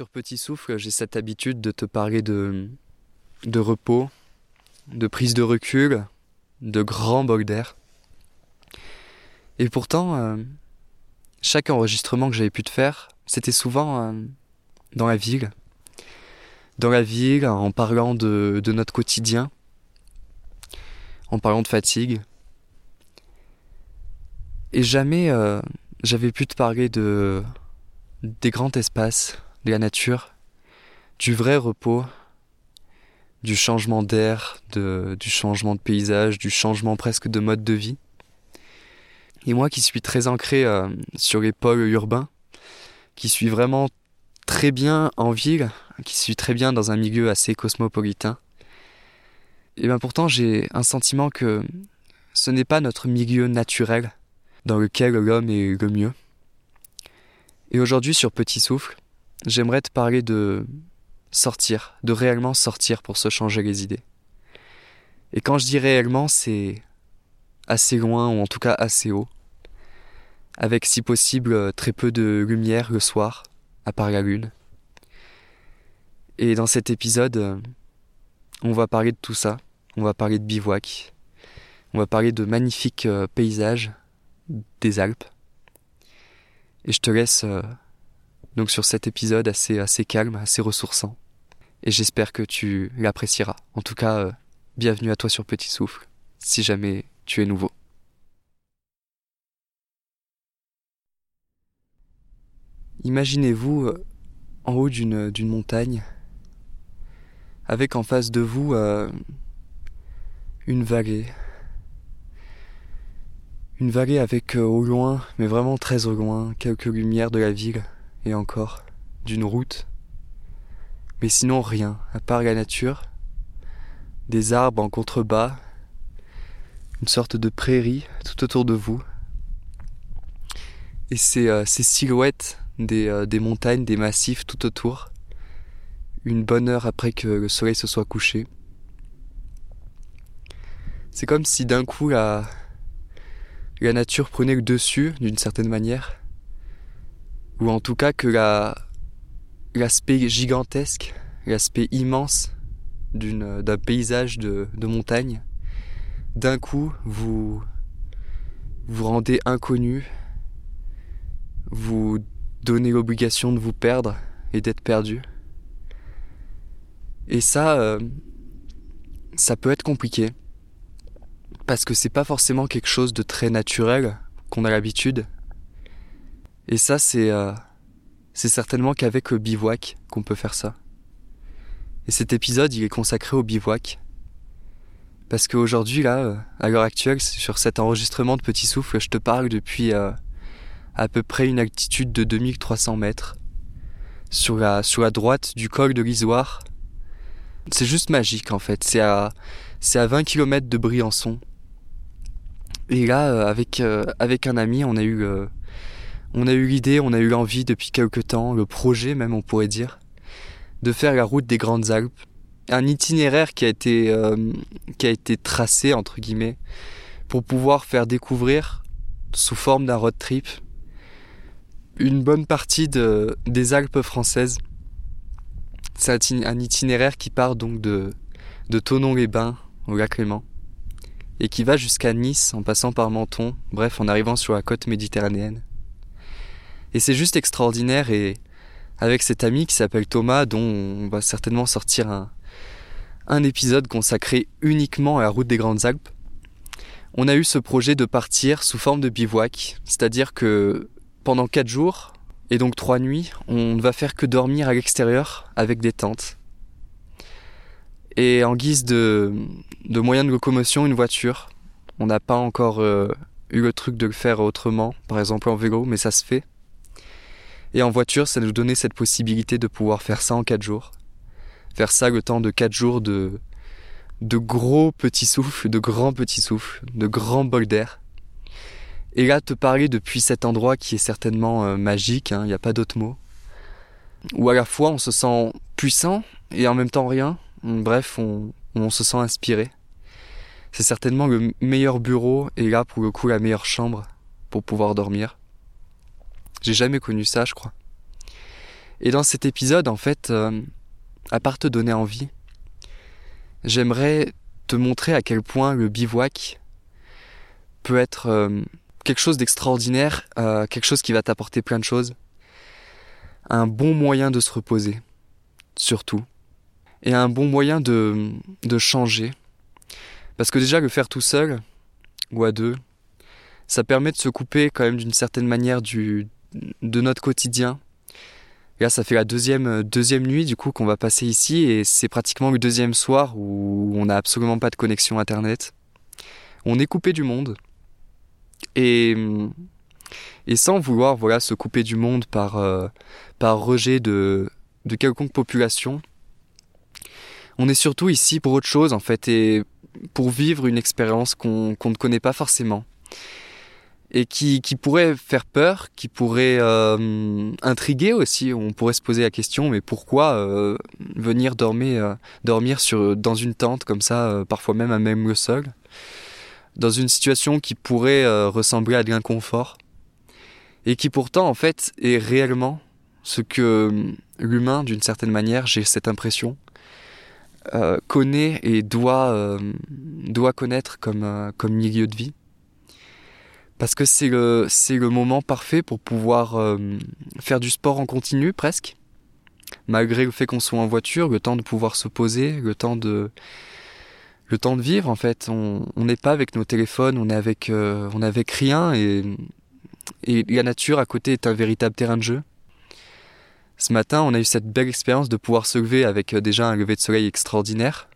Sur Petit Souffle, j'ai cette habitude de te parler de, repos, de prise de recul, de grands bols d'air. Et pourtant, euh, chaque enregistrement que j'avais pu te faire, c'était souvent euh, dans la ville. Dans la ville, en parlant de, de notre quotidien, en parlant de fatigue. Et jamais euh, j'avais pu te parler de des grands espaces, de la nature, du vrai repos, du changement d'air, du changement de paysage, du changement presque de mode de vie. Et moi qui suis très ancré euh, sur les pôles urbains, qui suis vraiment très bien en ville, qui suis très bien dans un milieu assez cosmopolitain, et bien pourtant j'ai un sentiment que ce n'est pas notre milieu naturel dans lequel l'homme est le mieux. Et aujourd'hui sur Petit Souffle, j'aimerais te parler de sortir, de réellement sortir pour se changer les idées. Et quand je dis réellement, c'est assez loin ou en tout cas assez haut, avec si possible très peu de lumière le soir, à part la lune. Et dans cet épisode, on va parler de tout ça, on va parler de bivouac, on va parler de magnifiques euh, paysages des Alpes. Et je te laisse euh, donc sur cet épisode assez, calme, assez ressourçant. Et j'espère que tu l'apprécieras. En tout cas, euh, bienvenue à toi sur Petit Souffle, si jamais tu es nouveau. Imaginez-vous euh, en haut d'une, montagne, avec en face de vous euh, une vallée. Une vallée avec au loin, mais vraiment très au loin, quelques lumières de la ville, et encore, d'une route. Mais sinon rien, à part la nature, des arbres en contrebas, une sorte de prairie tout autour de vous, et ces, euh, silhouettes des, euh, des montagnes, des massifs tout autour, une bonne heure après que le soleil se soit couché. C'est comme si d'un coup la, la nature prenait le dessus d'une certaine manière, ou en tout cas que la, l'aspect gigantesque, l'aspect immense d'un paysage de, de montagne, d'un coup vous vous rendez inconnu, vous donnez l'obligation de vous perdre et d'être perdu. Et ça, euh, ça peut être compliqué parce que c'est pas forcément quelque chose de très naturel qu'on a l'habitude. Et ça, c'est euh, certainement qu'avec le bivouac qu'on peut faire ça. Et cet épisode, il est consacré au bivouac. Parce qu'aujourd'hui, là, euh, à l'heure actuelle, sur cet enregistrement de Petit Souffle, je te parle depuis euh, à peu près une altitude de 2300 mètres. Sur la, sur la droite du col de l'Isoire. C'est juste magique, en fait. C'est à, à 20 km de Briançon. Et là, euh, avec, euh, avec un ami, on a eu, euh, on a eu l'idée, on a eu l'envie depuis quelque temps, le projet même, on pourrait dire, de faire la route des Grandes Alpes. Un itinéraire qui a été, qui a été tracé, entre guillemets, pour pouvoir faire découvrir, sous forme d'un road trip, une bonne partie de, des Alpes françaises. C'est un itinéraire qui part donc de, de Tonon-les-Bains au lac Léman et qui va jusqu'à Nice en passant par Menton, bref en arrivant sur la côte méditerranéenne. Et c'est juste extraordinaire et avec cet ami qui s'appelle Thomas dont on va certainement sortir un, épisode consacré uniquement à la route des Grandes Alpes, on a eu ce projet de partir sous forme de bivouac, c'est-à-dire que pendant quatre jours et donc trois nuits, on ne va faire que dormir à l'extérieur avec des tentes. Et en guise de, de moyen de locomotion, une voiture. On n'a pas encore euh, eu le truc de le faire autrement, par exemple en vélo, mais ça se fait. Et en voiture, ça nous donnait cette possibilité de pouvoir faire ça en quatre jours. Faire ça le temps de quatre jours de, de gros petits souffles, de grands petits souffles, de grands bols d'air. Et là, te parler depuis cet endroit qui est certainement euh, magique, il hein, n'y a pas d'autre mot. Où à la fois on se sent puissant et en même temps rien, Bref, on, on se sent inspiré. C'est certainement le meilleur bureau et là pour le coup la meilleure chambre pour pouvoir dormir. J'ai jamais connu ça, je crois. Et dans cet épisode, en fait, euh, à part te donner envie, j'aimerais te montrer à quel point le bivouac peut être euh, quelque chose d'extraordinaire, euh, quelque chose qui va t'apporter plein de choses, un bon moyen de se reposer, surtout, et un bon moyen de, de changer. Parce que déjà, le faire tout seul, ou à deux, ça permet de se couper quand même d'une certaine manière du, de notre quotidien. Là, ça fait la deuxième, deuxième nuit du coup qu'on va passer ici et c'est pratiquement le deuxième soir où on n'a absolument pas de connexion internet. On est coupé du monde. Et, et sans vouloir voilà, se couper du monde par, euh, par rejet de, de quelconque population, on est surtout ici pour autre chose en fait et pour vivre une expérience qu'on ne connaît pas forcément et qui, qui pourrait faire peur, qui pourrait euh, intriguer aussi. On pourrait se poser la question, mais pourquoi euh, venir dormir, euh, dormir sur, dans une tente comme ça, euh, parfois même à même le sol, dans une situation qui pourrait euh, ressembler à de l'inconfort, et qui pourtant en fait est réellement ce que l'humain, d'une certaine manière, j'ai cette impression, euh, connaît et doit, doit connaître comme, comme milieu de vie parce que c'est le, c'est le moment parfait pour pouvoir euh, faire du sport en continu presque, malgré le fait qu'on soit en voiture, le temps de pouvoir se poser, le temps de, le temps de vivre en fait. On n'est pas avec nos téléphones, on est avec, euh, on est avec rien et, et la nature à côté est un véritable terrain de jeu. Ce matin, on a eu cette belle expérience de pouvoir se lever avec euh, déjà un lever de soleil extraordinaire,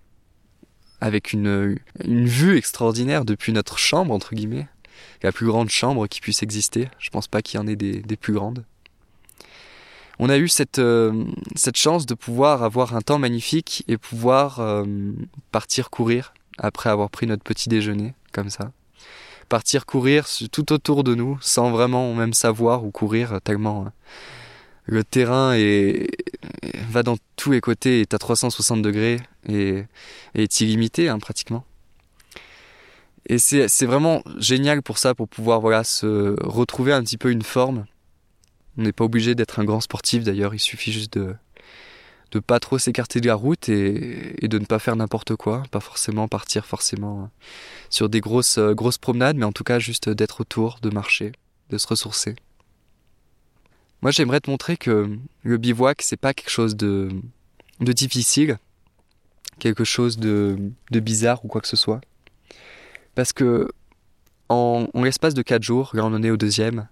avec une, une vue extraordinaire depuis notre chambre entre guillemets la plus grande chambre qui puisse exister. Je pense pas qu'il y en ait des, plus grandes. On a eu cette, euh, cette chance de pouvoir avoir un temps magnifique et pouvoir euh, partir courir après avoir pris notre petit déjeuner, comme ça. Partir courir tout autour de nous sans vraiment même savoir où courir, tellement euh, le terrain va dans tous les côtés, est à 360 degrés et, et est illimité hein, pratiquement. Et c'est vraiment génial pour ça, pour pouvoir voilà se retrouver un petit peu une forme. On n'est pas obligé d'être un grand sportif d'ailleurs, il suffit juste de de pas trop s'écarter de la route et, et, de ne pas faire n'importe quoi, pas forcément partir forcément sur des grosses grosses promenades, mais en tout cas juste d'être autour, de marcher, de se ressourcer. Moi, j'aimerais te montrer que le bivouac c'est pas quelque chose de de difficile, quelque chose de de bizarre ou quoi que ce soit parce que en, en l'espace de quatre jours, là on en est au deuxième,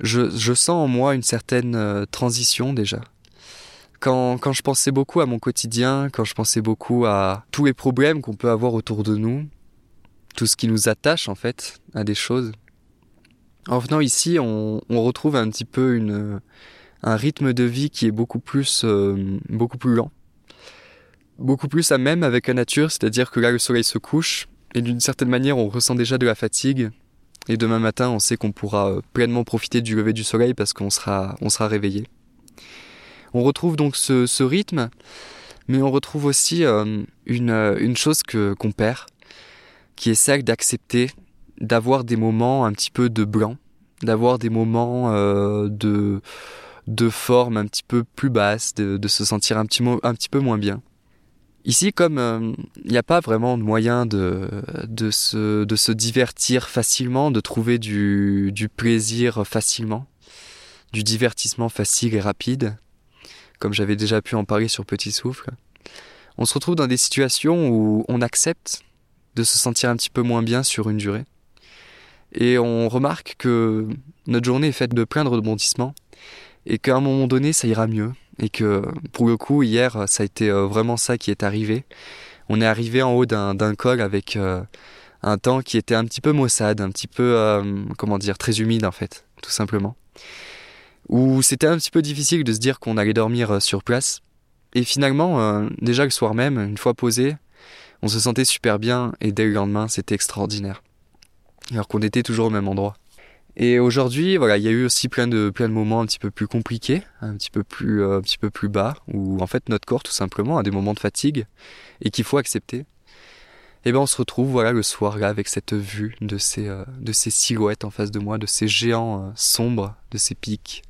je, je sens en moi une certaine euh, transition déjà. Quand, quand je pensais beaucoup à mon quotidien, quand je pensais beaucoup à tous les problèmes qu'on peut avoir autour de nous, tout ce qui nous attache en fait à des choses, en venant ici, on, on retrouve un petit peu une, un rythme de vie qui est beaucoup plus, euh, beaucoup plus lent, beaucoup plus à même avec la nature, c'est-à-dire que là le soleil se couche, et d'une certaine manière, on ressent déjà de la fatigue. Et demain matin, on sait qu'on pourra euh, pleinement profiter du lever du soleil parce qu'on sera, on sera réveillé. On retrouve donc ce, rythme, mais on retrouve aussi euh, une, euh, une chose que qu'on perd, qui est celle d'accepter d'avoir des moments un petit peu de blanc, d'avoir des moments de de forme un petit peu plus basse, de, de se sentir un petit, un petit peu moins bien. Ici, comme il euh, n'y a pas vraiment de moyen de, de, se, de se divertir facilement, de trouver du, du plaisir facilement, du divertissement facile et rapide, comme j'avais déjà pu en parler sur Petit Souffle, on se retrouve dans des situations où on accepte de se sentir un petit peu moins bien sur une durée. Et on remarque que notre journée est faite de plein de rebondissements et qu'à un moment donné, ça ira mieux, et que pour le coup hier ça a été euh, vraiment ça qui est arrivé. On est arrivé en haut d'un col avec euh, un temps qui était un petit peu maussade, un petit peu euh, comment dire très humide en fait, tout simplement. Où c'était un petit peu difficile de se dire qu'on allait dormir sur place. Et finalement, déjà le soir même, une fois posé, on se sentait super bien et dès le lendemain, c'était extraordinaire. Alors qu'on était toujours au même endroit. Et aujourd'hui, voilà, il y a eu aussi plein de plein de moments un petit peu plus compliqués, un petit peu plus euh, un petit peu plus bas, où en fait notre corps tout simplement a des moments de fatigue et qu'il faut accepter. Et ben on se retrouve voilà le soir là avec cette vue de ces euh, de ces silhouettes en face de moi, de ces géants euh, sombres, de ces pics,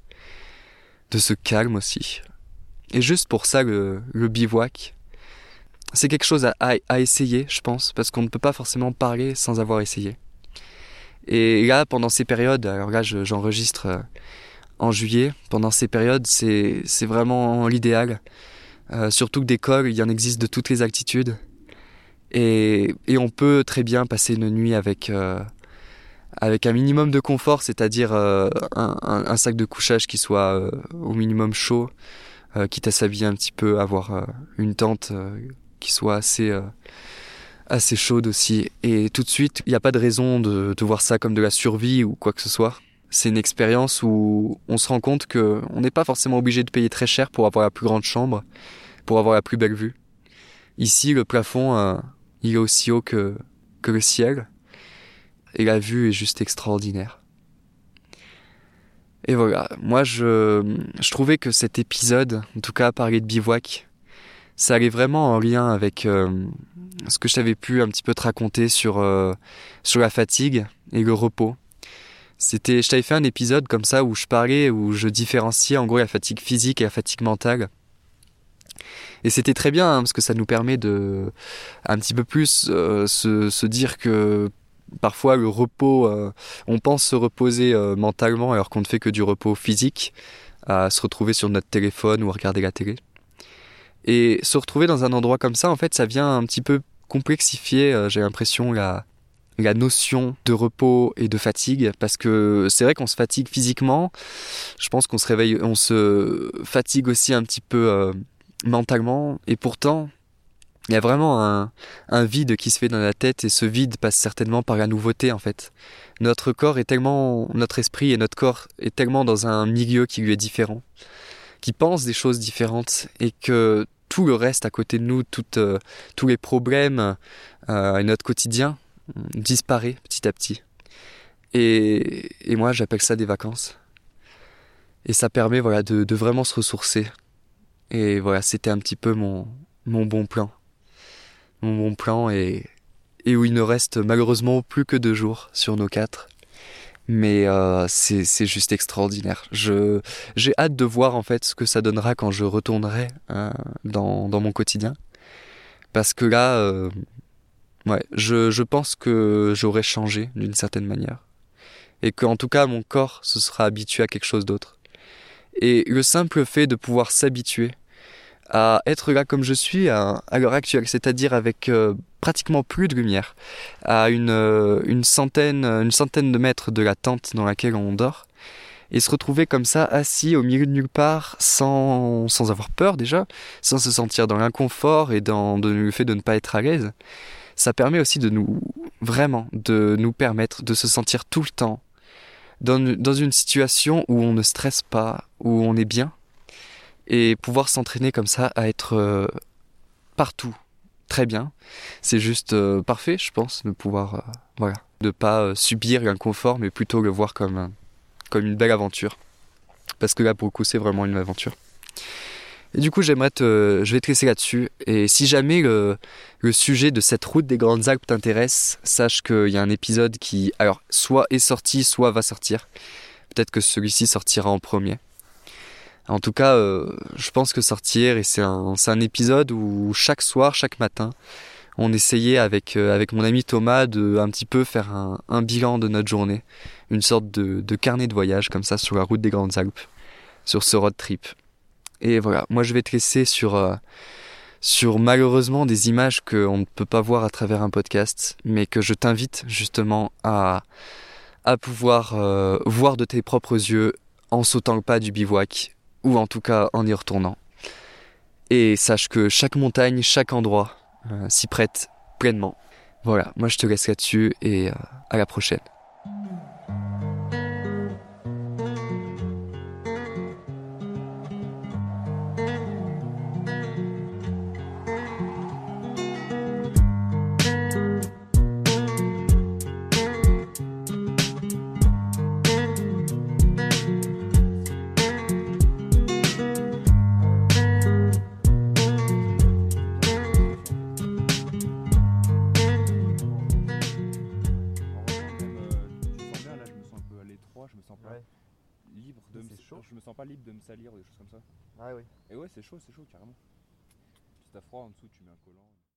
de ce calme aussi. Et juste pour ça, le, bivouac, c'est quelque chose à, à, essayer, je pense, parce qu'on ne peut pas forcément parler sans avoir essayé. Et là, pendant ces périodes, alors là, j'enregistre euh, en juillet, pendant ces périodes, c'est vraiment l'idéal. Euh, surtout que des cols, il y en existe de toutes les altitudes. Et, et on peut très bien passer une nuit avec, euh, avec un minimum de confort, c'est-à-dire un, un, sac de couchage qui soit au minimum chaud, quitte à s'habiller un petit peu, avoir une tente qui soit assez assez chaude aussi. Et tout de suite, il n'y a pas de raison de, de, voir ça comme de la survie ou quoi que ce soit. C'est une expérience où on se rend compte que on n'est pas forcément obligé de payer très cher pour avoir la plus grande chambre, pour avoir la plus belle vue. Ici, le plafond, il est aussi haut que, que le ciel et la vue est juste extraordinaire. Et voilà, moi je, je trouvais que cet épisode, en tout cas parler de bivouac, ça allait vraiment en lien avec euh, ce que je t'avais pu un petit peu te raconter sur, euh, sur la fatigue et le repos. C'était, je t'avais fait un épisode comme ça où je parlais, où je différenciais en gros la fatigue physique et la fatigue mentale. Et c'était très bien hein, parce que ça nous permet de un petit peu plus euh, se, dire que parfois le repos, on pense se reposer mentalement alors qu'on ne fait que du repos physique, à se retrouver sur notre téléphone ou à regarder la télé. Et se retrouver dans un endroit comme ça, en fait, ça vient un petit peu complexifier, euh, j'ai l'impression, la, la notion de repos et de fatigue. Parce que c'est vrai qu'on se fatigue physiquement. Je pense qu'on se réveille on se fatigue aussi un petit peu mentalement. Et pourtant il y a vraiment un, un, vide qui se fait dans la tête. Et ce vide passe certainement par la nouveauté en fait. Notre corps est tellement, notre esprit et notre corps est tellement dans un milieu qui lui est différent, qui pense des choses différentes et que tout le reste à côté de nous, euh, tous les problèmes euh, notre quotidien disparaît petit à petit. Et, moi j'appelle ça des vacances. Et ça permet voilà de, vraiment se ressourcer. Et voilà, c'était un petit peu mon, mon bon plan mon bon plan et, et où il ne reste malheureusement plus que deux jours sur nos quatre. Mais euh, c'est juste extraordinaire. J'ai hâte de voir en fait ce que ça donnera quand je retournerai euh, dans, dans mon quotidien. Parce que là, euh, ouais, je, je pense que j'aurais changé d'une certaine manière. Et qu'en tout cas, mon corps se sera habitué à quelque chose d'autre. Et le simple fait de pouvoir s'habituer à être là comme je suis à, l'heure actuelle, c'est-à-dire avec euh, pratiquement plus de lumière, à une, euh, une, centaine, une centaine de mètres de la tente dans laquelle on dort, et se retrouver comme ça assis au milieu de nulle part sans, sans avoir peur déjà, sans se sentir dans l'inconfort et dans le fait de ne pas être à l'aise, ça permet aussi de nous, vraiment, de nous permettre de se sentir tout le temps dans, dans une situation où on ne stresse pas, où on est bien, et pouvoir s'entraîner comme ça à être euh, partout très bien. C'est juste euh, parfait, je pense, de pouvoir, euh, voilà, de pas subir l'inconfort, mais plutôt le voir comme, comme une belle aventure. Parce que là, pour le coup, c'est vraiment une aventure. Et du coup, j'aimerais te, je vais te laisser là-dessus. Et si jamais le, le, sujet de cette route des Grandes Alpes t'intéresse, sache qu'il y a un épisode qui, alors, soit est sorti, soit va sortir. Peut-être que celui-ci sortira en premier. En tout cas, euh, je pense que sortir, et c'est un, un épisode où chaque soir, chaque matin, on essayait avec, euh, avec mon ami Thomas de un petit peu faire un, bilan de notre journée, une sorte de, de, carnet de voyage comme ça sur la route des Grandes Alpes, sur ce road trip. Et voilà, moi je vais te laisser sur, euh, sur malheureusement des images qu'on ne peut pas voir à travers un podcast, mais que je t'invite justement à, à pouvoir voir de tes propres yeux en sautant le pas du bivouac ou en tout cas en y retournant. Et sache que chaque montagne, chaque endroit euh, s'y prête pleinement. Voilà, moi je te laisse là-dessus et euh, à la prochaine. C'est chaud, c'est chaud carrément. Si t'as froid en dessous, tu mets un collant.